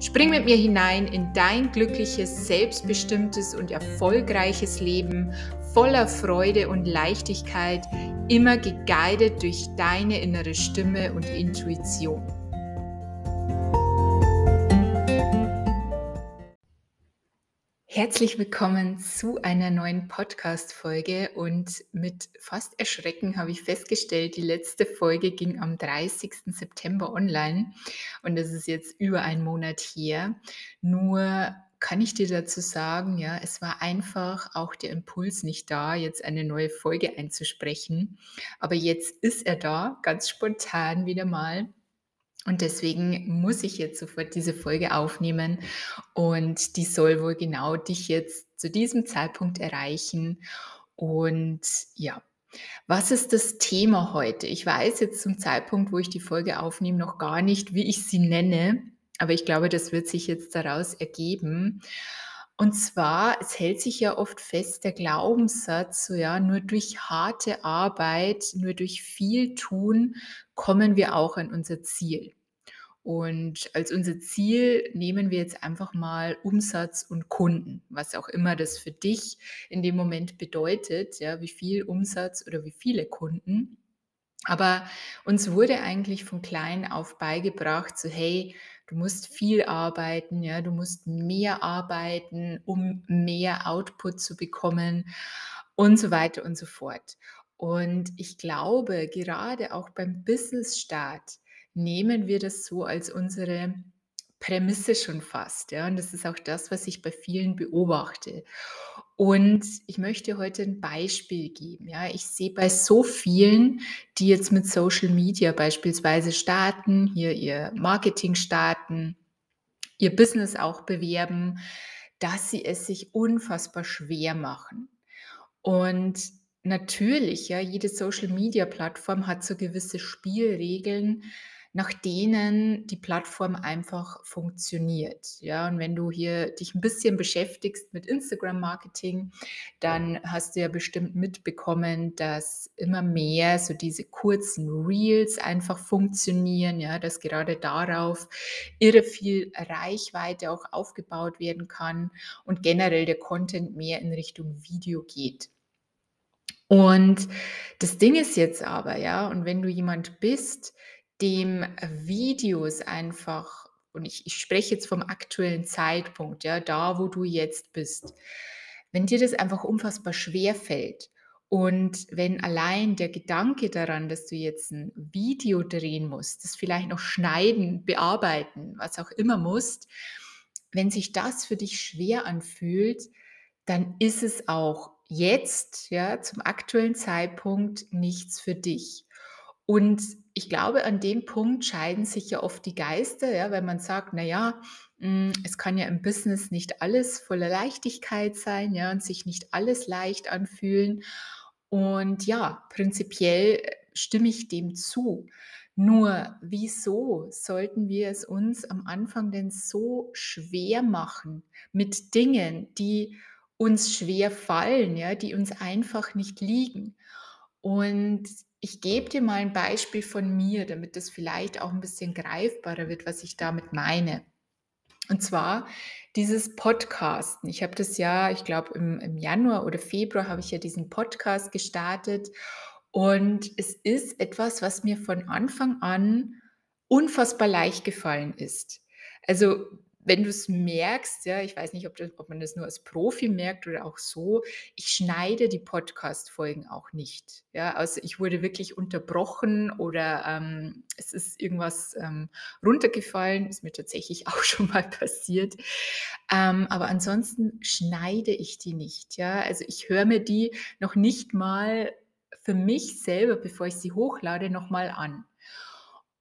Spring mit mir hinein in dein glückliches, selbstbestimmtes und erfolgreiches Leben voller Freude und Leichtigkeit, immer geguidet durch deine innere Stimme und Intuition. Herzlich willkommen zu einer neuen Podcast-Folge und mit fast Erschrecken habe ich festgestellt, die letzte Folge ging am 30. September online und das ist jetzt über einen Monat her. Nur kann ich dir dazu sagen, ja, es war einfach auch der Impuls nicht da, jetzt eine neue Folge einzusprechen. Aber jetzt ist er da, ganz spontan wieder mal. Und deswegen muss ich jetzt sofort diese Folge aufnehmen und die soll wohl genau dich jetzt zu diesem Zeitpunkt erreichen. Und ja, was ist das Thema heute? Ich weiß jetzt zum Zeitpunkt, wo ich die Folge aufnehme, noch gar nicht, wie ich sie nenne, aber ich glaube, das wird sich jetzt daraus ergeben. Und zwar, es hält sich ja oft fest, der Glaubenssatz, so ja, nur durch harte Arbeit, nur durch viel tun, kommen wir auch an unser Ziel. Und als unser Ziel nehmen wir jetzt einfach mal Umsatz und Kunden, was auch immer das für dich in dem Moment bedeutet, ja, wie viel Umsatz oder wie viele Kunden. Aber uns wurde eigentlich von klein auf beigebracht, so hey, du musst viel arbeiten, ja, du musst mehr arbeiten, um mehr Output zu bekommen und so weiter und so fort. Und ich glaube, gerade auch beim Business-Start nehmen wir das so als unsere Prämisse schon fast. Ja? Und das ist auch das, was ich bei vielen beobachte. Und ich möchte heute ein Beispiel geben. Ja? Ich sehe bei so vielen, die jetzt mit Social Media beispielsweise starten, hier ihr Marketing starten, ihr Business auch bewerben, dass sie es sich unfassbar schwer machen. Und natürlich, ja, jede Social Media Plattform hat so gewisse Spielregeln, nach denen die Plattform einfach funktioniert. Ja, und wenn du hier dich ein bisschen beschäftigst mit Instagram-Marketing, dann hast du ja bestimmt mitbekommen, dass immer mehr so diese kurzen Reels einfach funktionieren, ja, dass gerade darauf irre viel Reichweite auch aufgebaut werden kann und generell der Content mehr in Richtung Video geht. Und das Ding ist jetzt aber, ja, und wenn du jemand bist, dem Videos einfach, und ich, ich spreche jetzt vom aktuellen Zeitpunkt, ja, da wo du jetzt bist, wenn dir das einfach unfassbar schwer fällt und wenn allein der Gedanke daran, dass du jetzt ein Video drehen musst, das vielleicht noch schneiden, bearbeiten, was auch immer musst, wenn sich das für dich schwer anfühlt, dann ist es auch jetzt, ja, zum aktuellen Zeitpunkt nichts für dich. Und ich glaube, an dem Punkt scheiden sich ja oft die Geister, ja, wenn man sagt, naja, hm, es kann ja im Business nicht alles voller Leichtigkeit sein, ja, und sich nicht alles leicht anfühlen. Und ja, prinzipiell äh, stimme ich dem zu. Nur, wieso sollten wir es uns am Anfang denn so schwer machen mit Dingen, die uns schwer fallen, ja, die uns einfach nicht liegen? Und ich gebe dir mal ein Beispiel von mir, damit das vielleicht auch ein bisschen greifbarer wird, was ich damit meine. Und zwar dieses Podcasten. Ich habe das ja, ich glaube, im, im Januar oder Februar habe ich ja diesen Podcast gestartet. Und es ist etwas, was mir von Anfang an unfassbar leicht gefallen ist. Also wenn du es merkst, ja, ich weiß nicht, ob, das, ob man das nur als Profi merkt oder auch so, ich schneide die Podcast-Folgen auch nicht. Ja, also ich wurde wirklich unterbrochen oder ähm, es ist irgendwas ähm, runtergefallen, ist mir tatsächlich auch schon mal passiert. Ähm, aber ansonsten schneide ich die nicht. Ja, also ich höre mir die noch nicht mal für mich selber, bevor ich sie hochlade, nochmal an.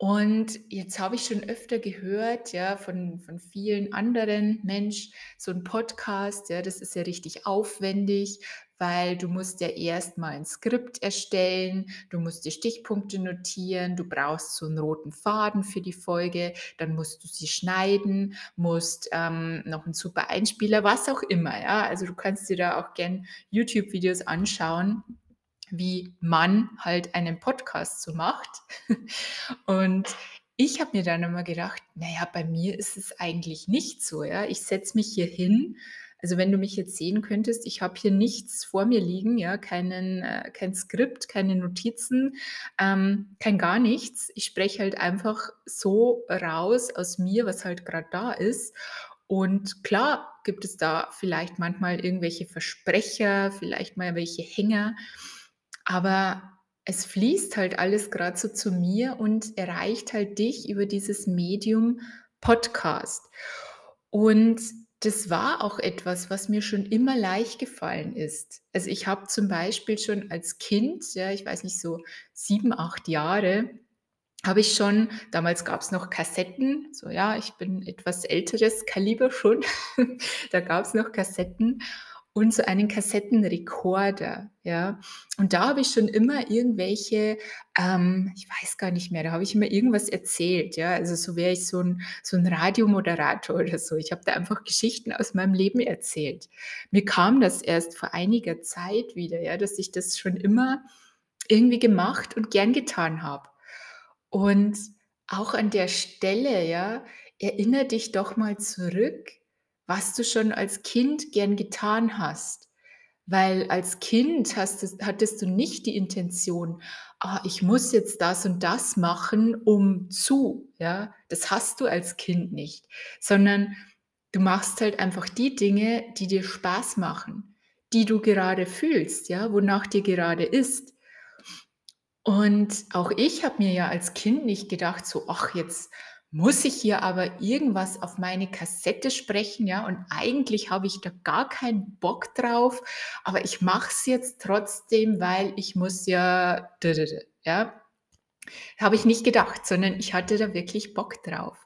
Und jetzt habe ich schon öfter gehört, ja, von von vielen anderen: „Mensch, so 'n Podcast, ja, das ist ja richtig aufwendig, weil du musst ja erst mal 'n Skript erstellen, du musst dir Stichpunkte notieren, du brauchst so 'n roten Faden für die Folge, dann musst du sie schneiden, musst, ähm, noch 'n super Einspieler“, was auch immer, ja? Also, du kannst dir da auch gern YouTube-Videos anschauen, wie man halt einen Podcast so macht. Und ich habe mir dann immer gedacht: „Na ja, bei mir ist es eigentlich nicht so, ja? Ich setze mich hier hin“ also, wenn du mich jetzt sehen könntest, ich habe hier nichts vor mir liegen, ja, keinen äh, kein Skript, keine Notizen, ähm, kein gar nichts. Ich spreche halt einfach so raus aus mir, was halt grad da ist. Und klar gibt es da vielleicht manchmal irgendwelche Versprecher, vielleicht mal welche Hänger, aber es fließt halt alles grad so zu mir und erreicht halt dich über dieses Medium Podcast. Und das war auch etwas, was mir schon immer leicht gefallen ist. Also, ich habe zum Beispiel schon als Kind, ja, ich weiß nicht, so 7, 8 Jahre, habe ich schon damals gab's noch Kassetten, so ja, ich bin etwas älteres Kaliber schon. Da gab's noch Kassetten und so einen Kassettenrekorder, ja? Und da habe ich schon immer irgendwelche, ähm ich weiß gar nicht mehr, da habe ich immer irgendwas erzählt, ja? Also, so wäre ich so 'n so 'n Radiomoderator oder so. Ich habe da einfach Geschichten aus meinem Leben erzählt. Mir kam das erst vor einiger Zeit wieder, ja, dass ich das schon immer irgendwie gemacht und gern getan habe. Und auch an der Stelle, ja, erinnere dich doch mal zurück, was du schon als Kind gern getan hast. Weil als Kind hastest hattest du nicht die Intention: „Ah, ich muss jetzt das und das machen, um zu“, ja? Das hast du als Kind nicht, sondern du machst halt einfach die Dinge, die dir Spaß machen, die du gerade fühlst, ja, wonach dir gerade ist. Und auch ich habe mir ja als Kind nicht gedacht so: „Ach, jetzt muss ich hier aber irgendwas auf meine Kassette sprechen, ja, und eigentlich habe ich da gar keinen Bock drauf, aber ich mache es jetzt trotzdem, weil ich muss ja d d d“, ja? Habe ich nicht gedacht, sondern ich hatte da wirklich Bock drauf.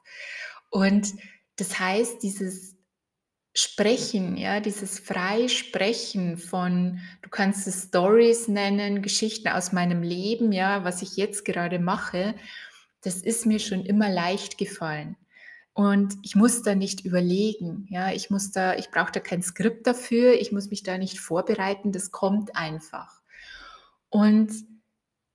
Und das heißt, dieses Sprechen, ja, dieses Freisprechen von du kannst es Stories nennen, Geschichten aus meinem Leben, ja, was ich jetzt gerade mache, das ist mir schon immer leicht gefallen. Und ich muss da nicht überlegen, ja? Ich muss da ich brauche da kein Skript dafür, ich muss mich da nicht vorbereiten, das kommt einfach. Und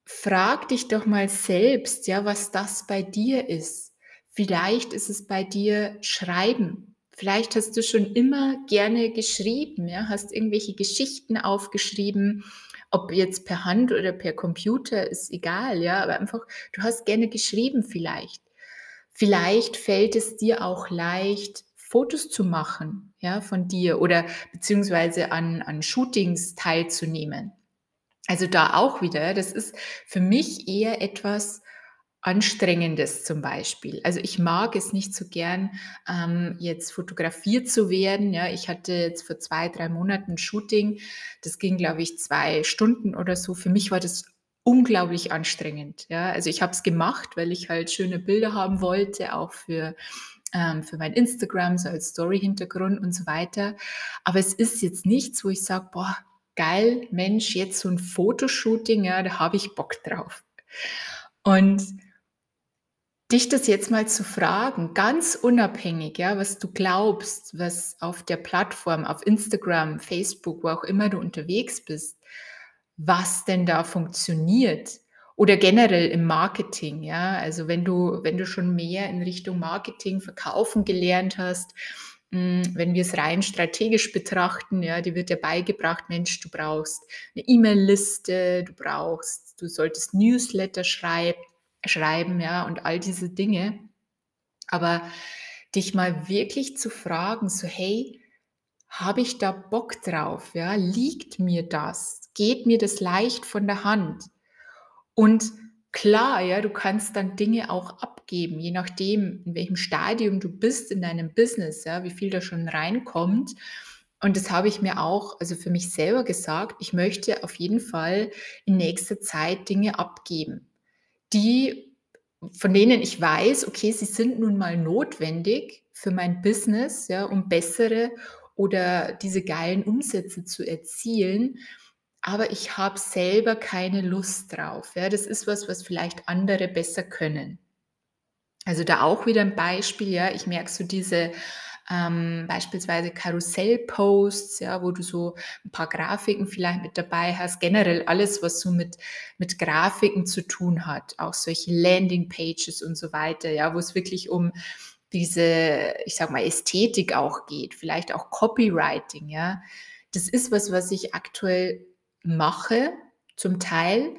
frage dich doch mal selbst, ja, was das bei dir ist. Vielleicht ist es bei dir Schreiben. Vielleicht hast du schon immer gerne geschrieben, ja, hast irgendwelche Geschichten aufgeschrieben, ob jetzt per Hand oder per Computer, ist egal, ja, aber einfach du hast gerne geschrieben vielleicht. Vielleicht fällt es dir auch leicht, Fotos zu machen, ja, von dir oder beziehungsweise an an Shootings teilzunehmen. Also, da auch wieder, das ist für mich eher etwas Anstrengendes zum Beispiel. Also, ich mag es nicht so gern, ähm, jetzt fotografiert zu werden, ja? Ich hatte jetzt vor 2, 3 Monaten 'n Shooting, das ging, glaube ich, 2 Stunden oder so. Für mich war das unglaublich anstrengend, ja? Also, ich habe es gemacht, weil ich halt schöne Bilder haben wollte, auch für ähm, für mein Instagram, so als Story-Hintergrund und so weiter. Aber es ist jetzt nichts, wo ich sage: „Boah, geil, Mensch, jetzt so 'n Fotoshooting, ja, da habe ich Bock drauf.“ Und dich das jetzt mal zu fragen, ganz unabhängig, ja, was du glaubst, was auf der Plattform, auf Instagram, Facebook, wo auch immer du unterwegs bist, was denn da funktioniert oder generell im Marketing, ja? Also, wenn du wenn du schon mehr in Richtung Marketing, Verkaufen gelernt hast, hm, wenn wir's rein strategisch betrachten, ja, dir wird ja beigebracht: „Mensch, du brauchst 'ne E-Mail-Liste, du brauchst du solltest Newsletter schreib schreiben“, ja, und all diese Dinge. Aber dich mal wirklich zu fragen, so: „Hey, habe ich da Bock drauf, ja? Liegt mir das? Geht mir das leicht von der Hand?“ Und klar, ja, du kannst dann Dinge auch abgeben, je nachdem, in welchem Stadium du bist in deinem Business, ja, wie viel da schon reinkommt. Und das habe ich mir auch, also, für mich selber gesagt, ich möchte auf jeden Fall in nächster Zeit Dinge abgeben, die von denen ich weiß, okay, sie sind nun mal notwendig für mein Business, ja, um bessere oder diese geilen Umsätze zu erzielen, aber ich habe selber keine Lust drauf. Ja. Das ist was, was vielleicht andere besser können. Also da auch wieder ein Beispiel, ja, ich merke so diese ähm, beispielsweise Karussellposts, ja, wo du so ein paar Grafiken vielleicht mit dabei hast, generell alles, was so mit, mit Grafiken zu tun hat, auch solche Landingpages und so weiter, ja, wo es wirklich um diese, ich sag mal, Ästhetik auch geht, vielleicht auch Copywriting, ja. Das ist was, was ich aktuell mache, zum Teil,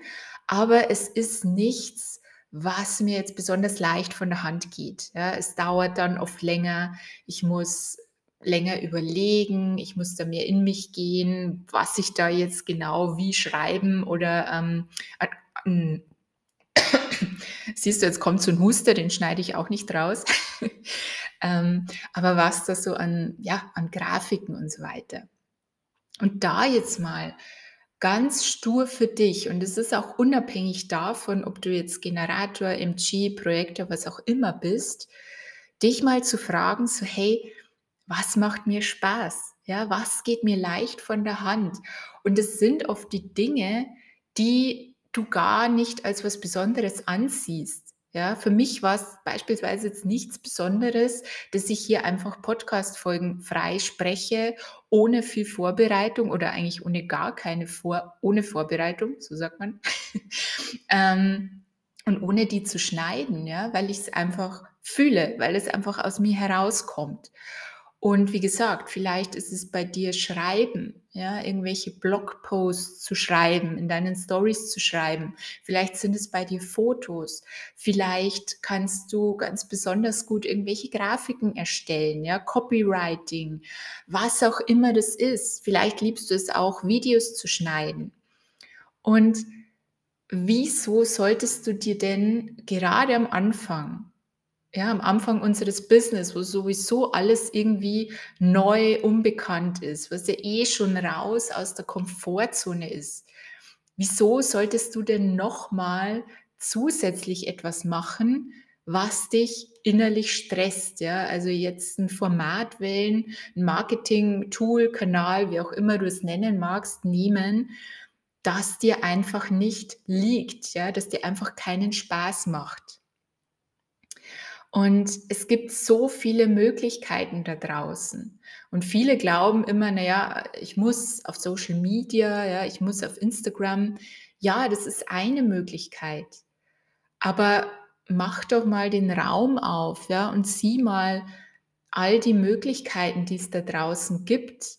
aber es ist nichts, was mir jetzt besonders leicht von der Hand geht. Ja, es dauert dann oft länger. Ich muss länger überlegen, ich muss da mehr in mich gehen, was ich da jetzt genau wie schreiben oder ähm, äh, siehst du, jetzt kommt so ein Huster, den schneide ich auch nicht raus. ähm, aber was da so an, ja, an Grafiken und so weiter. Und da jetzt mal ganz stur für dich und es ist auch unabhängig davon, ob du jetzt Generator, MG, Projektor, was auch immer bist, dich mal zu fragen, so hey, was macht mir Spaß? Ja, was geht mir leicht von der Hand? Und es sind oft die Dinge, die du gar nicht als was Besonderes ansiehst. Ja, für mich war es beispielsweise jetzt nichts Besonderes, dass ich hier einfach Podcast-Folgen frei spreche, ohne viel Vorbereitung oder eigentlich ohne gar keine Vor ohne Vorbereitung, so sagt man. ähm, und ohne die zu schneiden, ja, weil ich es einfach fühle, weil es einfach aus mir herauskommt. Und wie gesagt, vielleicht ist es bei dir Schreiben, ja, irgendwelche Blogposts zu schreiben, in deinen Stories zu schreiben. Vielleicht sind es bei dir Fotos. Vielleicht kannst du ganz besonders gut irgendwelche Grafiken erstellen, ja, Copywriting, was auch immer das ist. Vielleicht liebst du es auch, Videos zu schneiden. Und wieso solltest du dir denn gerade am Anfang ja, am Anfang unseres Business, wo sowieso alles irgendwie neu, unbekannt ist, was ja eh schon raus aus der Komfortzone ist. Wieso solltest du denn nochmal zusätzlich etwas machen, was dich innerlich stresst, ja? Also jetzt ein Format wählen, ein Marketing-Tool, Kanal, wie auch immer du es nennen magst, nehmen, das dir einfach nicht liegt, ja, das dir einfach keinen Spaß macht. Und es gibt so viele Möglichkeiten da draußen. Und viele glauben immer, naja, ich muss auf Social Media, ja, ich muss auf Instagram. Ja, das ist eine Möglichkeit. Aber mach doch mal den Raum auf, ja, und sieh mal all die Möglichkeiten, die es da draußen gibt.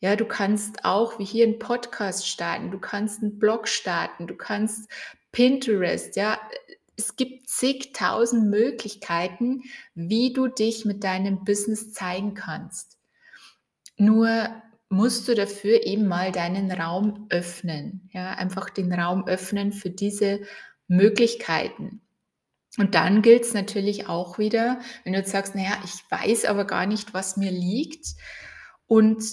Ja, du kannst auch wie hier einen Podcast starten, du kannst einen Blog starten, du kannst Pinterest, ja, es gibt zigtausend Möglichkeiten, wie du dich mit deinem Business zeigen kannst. Nur musst du dafür eben mal deinen Raum öffnen. Ja, einfach den Raum öffnen für diese Möglichkeiten. Und dann gilt es natürlich auch wieder, wenn du jetzt sagst, naja, ich weiß aber gar nicht, was mir liegt. Und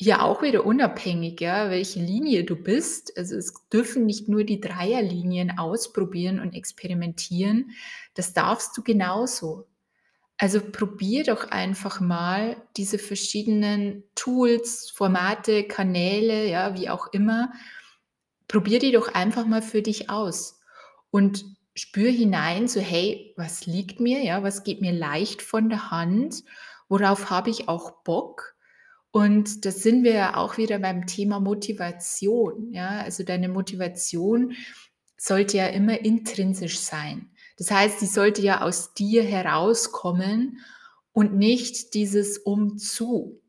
ja, auch wieder unabhängig, ja, welche Linie du bist. Also es dürfen nicht nur die Dreierlinien ausprobieren und experimentieren. Das darfst du genauso. Also probier doch einfach mal diese verschiedenen Tools, Formate, Kanäle, ja, wie auch immer. Probier die doch einfach mal für dich aus und spür hinein, so hey, was liegt mir, ja, was geht mir leicht von der Hand, worauf habe ich auch Bock? Und das sind wir ja auch wieder beim Thema Motivation. Ja, also deine Motivation sollte ja immer intrinsisch sein. Das heißt, die sollte ja aus dir herauskommen und nicht dieses um zu.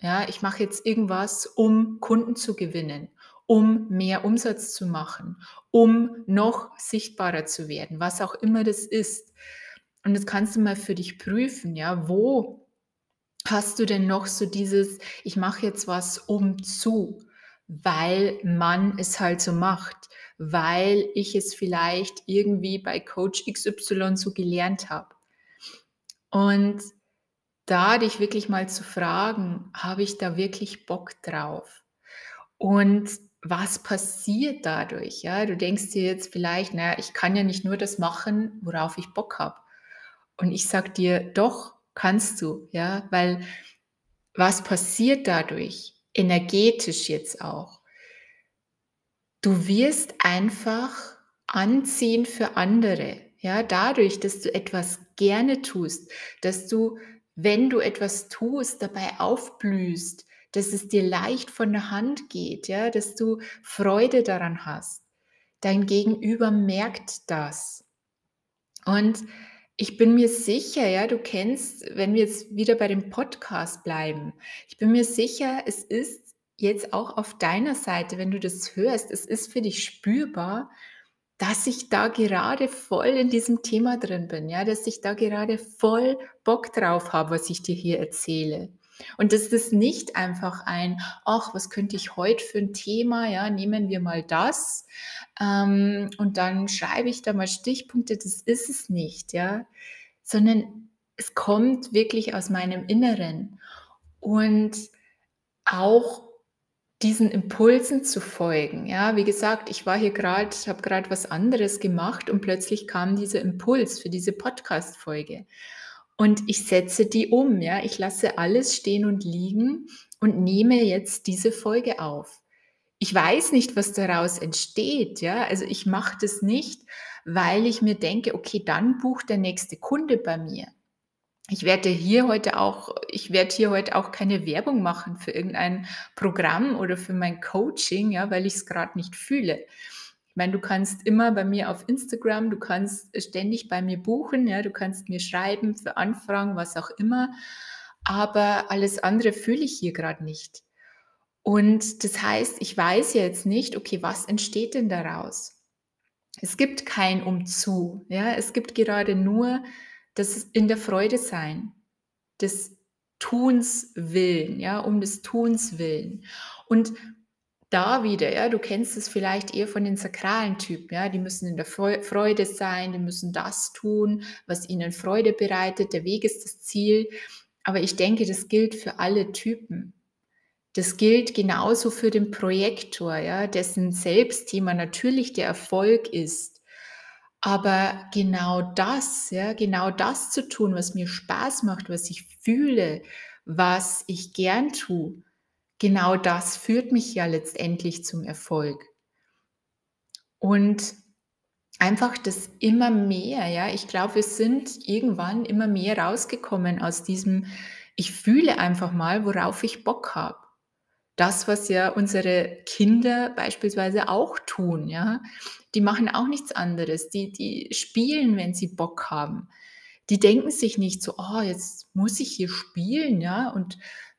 Ja, ich mache jetzt irgendwas, um Kunden zu gewinnen, um mehr Umsatz zu machen, um noch sichtbarer zu werden, was auch immer das ist. Und das kannst du mal für dich prüfen, ja, wo Hast du denn noch so dieses, ich mache jetzt was um zu, weil man es halt so macht, weil ich es vielleicht irgendwie bei Coach XY so gelernt habe. Und da dich wirklich mal zu fragen, habe ich da wirklich Bock drauf? Und was passiert dadurch? Ja, du denkst dir jetzt vielleicht, naja, ich kann ja nicht nur das machen, worauf ich Bock habe. Und ich sag dir, doch, kannst du, ja, weil was passiert dadurch? Energetisch jetzt auch. Du wirst einfach anziehen für andere. Ja, dadurch, dass du etwas gerne tust, dass du, wenn du etwas tust, dabei aufblühst, dass es dir leicht von der Hand geht, ja, dass du Freude daran hast. Dein Gegenüber merkt das. Und ich bin mir sicher, ja, du kennst, wenn wir jetzt wieder bei dem Podcast bleiben, ich bin mir sicher, es ist jetzt auch auf deiner Seite, wenn du das hörst, es ist für dich spürbar, dass ich da gerade voll in diesem Thema drin bin, ja, dass ich da gerade voll Bock drauf habe, was ich dir hier erzähle. Und das ist nicht einfach ein, ach, was könnte ich heute für ein Thema, ja, nehmen wir mal das ähm, und dann schreibe ich da mal Stichpunkte, das ist es nicht, ja, sondern es kommt wirklich aus meinem Inneren und auch diesen Impulsen zu folgen. Ja, wie gesagt, ich war hier gerade, habe gerade was anderes gemacht und plötzlich kam dieser Impuls für diese Podcast-Folge. Und ich setze die um, ja. Ich lasse alles stehen und liegen und nehme jetzt diese Folge auf. Ich weiß nicht, was daraus entsteht, ja. Also ich mache das nicht, weil ich mir denke, okay, dann bucht der nächste Kunde bei mir. Ich werde hier heute auch, ich werde hier heute auch keine Werbung machen für irgendein Programm oder für mein Coaching, ja, weil ich es gerade nicht fühle meine, du kannst immer bei mir auf Instagram, du kannst ständig bei mir buchen, ja, du kannst mir schreiben für Anfragen, was auch immer. Aber alles andere fühle ich hier gerade nicht. Und das heißt, ich weiß jetzt nicht, okay, was entsteht denn daraus? Es gibt kein Umzu, ja, es gibt gerade nur das in der Freude sein, des Tuns willen, ja, um des Tuns willen. Und da wieder, ja, du kennst es vielleicht eher von den sakralen Typen, ja, die müssen in der Freude sein, die müssen das tun, was ihnen Freude bereitet, der Weg ist das Ziel. Aber ich denke, das gilt für alle Typen. Das gilt genauso für den Projektor, ja, dessen Selbstthema natürlich der Erfolg ist. Aber genau das, ja, genau das zu tun, was mir Spaß macht, was ich fühle, was ich gern tue, genau das führt mich ja letztendlich zum Erfolg. Und einfach das immer mehr, ja, ich glaube, wir sind irgendwann immer mehr rausgekommen aus diesem, ich fühle einfach mal, worauf ich Bock habe. Das, was ja unsere Kinder beispielsweise auch tun, ja, die machen auch nichts anderes. Die, die spielen, wenn sie Bock haben. Die denken sich nicht so, oh, jetzt muss ich hier spielen, ja, und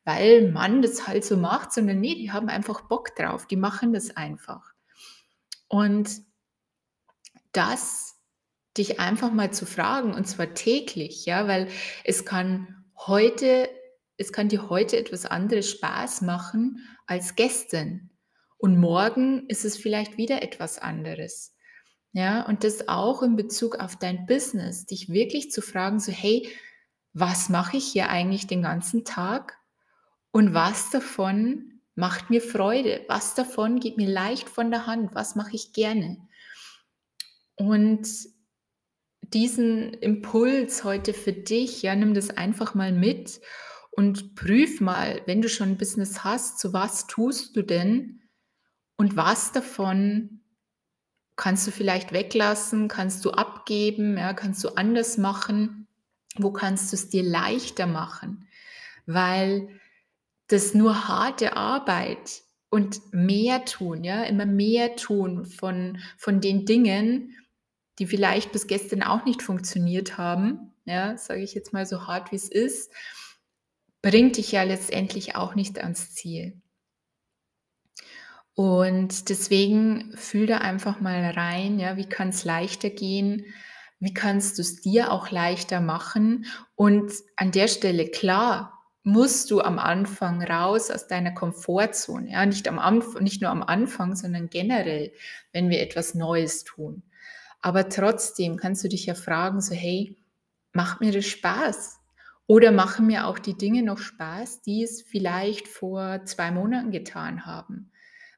weil man das halt so macht, sondern nee, die haben einfach Bock drauf, die machen das einfach. Und das dich einfach mal zu fragen und zwar täglich, ja, weil es kann heute, es kann dir heute etwas anderes Spaß machen als gestern und morgen ist es vielleicht wieder etwas anderes. Ja, und das auch in Bezug auf dein Business, dich wirklich zu fragen, so hey, was mache ich hier eigentlich den ganzen Tag? Und was davon macht mir Freude? Was davon geht mir leicht von der Hand? Was mache ich gerne? Und diesen Impuls heute für dich, ja, nimm das einfach mal mit und prüf mal, wenn du schon ein Business hast, zu was tust du denn und was davon kannst du vielleicht weglassen, kannst du abgeben, ja, kannst du anders machen, wo kannst du es dir leichter machen? Weil dass nur harte Arbeit und mehr tun, ja, immer mehr tun von, von den Dingen, die vielleicht bis gestern auch nicht funktioniert haben, ja, sage ich jetzt mal so hart wie es ist, bringt dich ja letztendlich auch nicht ans Ziel. Und deswegen fühl da einfach mal rein, ja, wie kann es leichter gehen? Wie kannst du es dir auch leichter machen? Und an der Stelle klar, musst du am Anfang raus aus deiner Komfortzone. Ja, nicht, am Anfang, nicht nur am Anfang, sondern generell, wenn wir etwas Neues tun. Aber trotzdem kannst du dich ja fragen, so hey, macht mir das Spaß? Oder machen mir auch die Dinge noch Spaß, die es vielleicht vor zwei Monaten getan haben?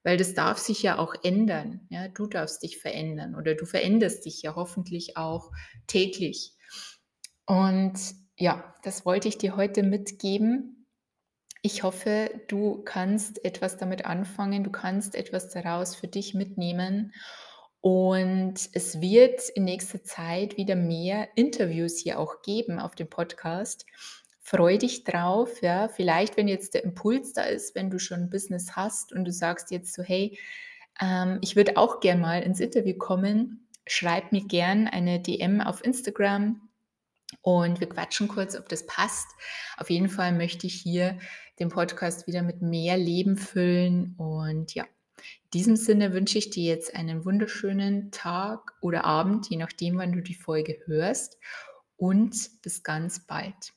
weil das darf sich ja auch ändern. Ja, du darfst dich verändern oder du veränderst dich ja hoffentlich auch täglich. Und ja, das wollte ich dir heute mitgeben. Ich hoffe, du kannst etwas damit anfangen, du kannst etwas daraus für dich mitnehmen. Und es wird in nächster Zeit wieder mehr Interviews hier auch geben auf dem Podcast. Freu dich drauf, ja. Vielleicht, wenn jetzt der Impuls da ist, wenn du schon ein Business hast und du sagst jetzt so, hey, ähm, ich würde auch gern mal ins Interview kommen, schreib mir gern eine DM auf Instagram und wir quatschen kurz, ob das passt. Auf jeden Fall möchte ich hier den Podcast wieder mit mehr Leben füllen. Und ja, in diesem Sinne wünsche ich dir jetzt einen wunderschönen Tag oder Abend, je nachdem, wann du die Folge hörst. Und bis ganz bald.